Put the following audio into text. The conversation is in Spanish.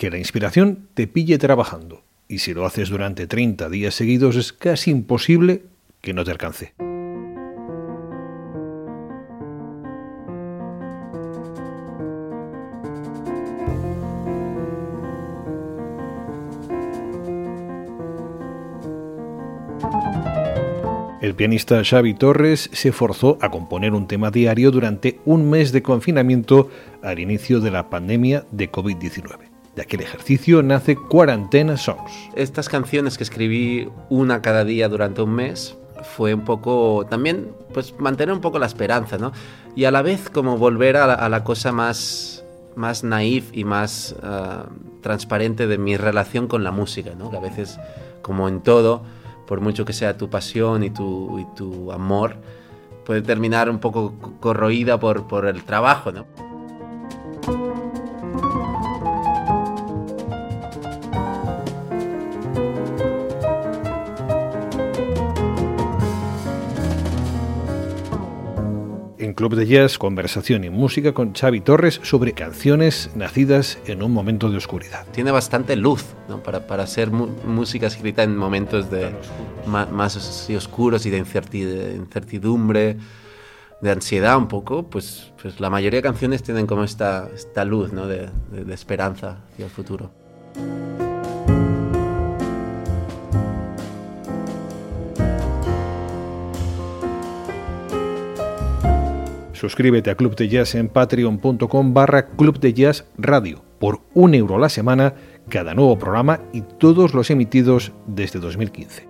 que la inspiración te pille trabajando, y si lo haces durante 30 días seguidos es casi imposible que no te alcance. El pianista Xavi Torres se forzó a componer un tema diario durante un mes de confinamiento al inicio de la pandemia de COVID-19. De aquel ejercicio nace Cuarentena Songs. Estas canciones que escribí una cada día durante un mes fue un poco también pues mantener un poco la esperanza, ¿no? Y a la vez como volver a la, cosa más más naif y más ah, transparente de mi relación con la música, ¿no? Que a veces como en todo por mucho que sea tu pasión y tu, tu amor, puede terminar un poco corroída por, por el trabajo, ¿no? Club de Jazz, conversación y música con Xavi Torres sobre canciones nacidas en un momento de oscuridad. Tiene bastante luz ¿no? para, para ser música escrita en momentos de más, oscuros y de incertidumbre, de ansiedad un poco, pues, pues la mayoría de canciones tienen como esta, esta luz ¿no? de, de esperanza hacia el futuro. Suscríbete a Club de Jazz en patreon.com barra Club de Jazz Radio por un euro a la semana, cada nuevo programa y todos los emitidos desde 2015.